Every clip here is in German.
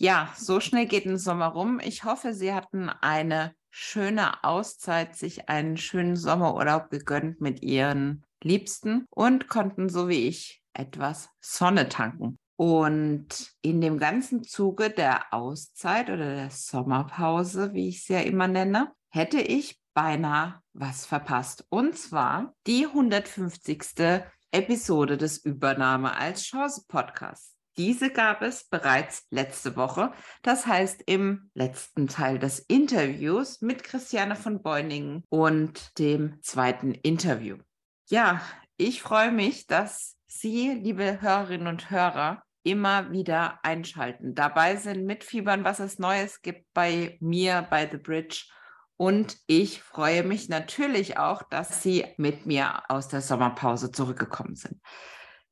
Ja, so schnell geht ein Sommer rum. Ich hoffe, Sie hatten eine schöne Auszeit, sich einen schönen Sommerurlaub gegönnt mit Ihren Liebsten und konnten, so wie ich, etwas Sonne tanken. Und in dem ganzen Zuge der Auszeit oder der Sommerpause, wie ich es ja immer nenne, hätte ich beinahe was verpasst. Und zwar die 150. Episode des Übernahme als Chance Podcasts. Diese gab es bereits letzte Woche, das heißt im letzten Teil des Interviews mit Christiane von Beuningen und dem zweiten Interview. Ja, ich freue mich, dass Sie, liebe Hörerinnen und Hörer, immer wieder einschalten, dabei sind, mitfiebern, was es Neues gibt bei mir, bei The Bridge. Und ich freue mich natürlich auch, dass Sie mit mir aus der Sommerpause zurückgekommen sind.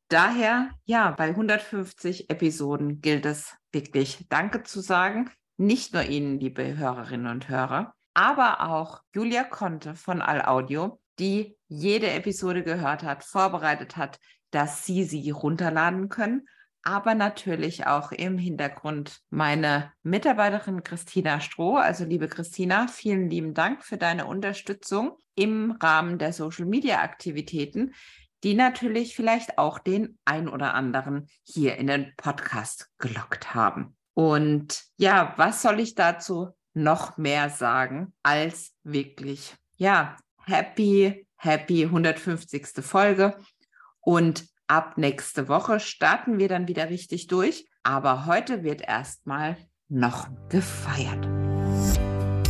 Daher, ja, bei 150 Episoden gilt es wirklich Danke zu sagen. Nicht nur Ihnen, liebe Hörerinnen und Hörer, aber auch Julia Conte von All Audio, die jede Episode gehört hat, vorbereitet hat, dass Sie sie runterladen können. Aber natürlich auch im Hintergrund meine Mitarbeiterin Christina Stroh. Also liebe Christina, vielen lieben Dank für deine Unterstützung im Rahmen der Social-Media-Aktivitäten die natürlich vielleicht auch den ein oder anderen hier in den Podcast gelockt haben. Und ja, was soll ich dazu noch mehr sagen als wirklich, ja, happy, happy 150. Folge. Und ab nächste Woche starten wir dann wieder richtig durch. Aber heute wird erstmal noch gefeiert.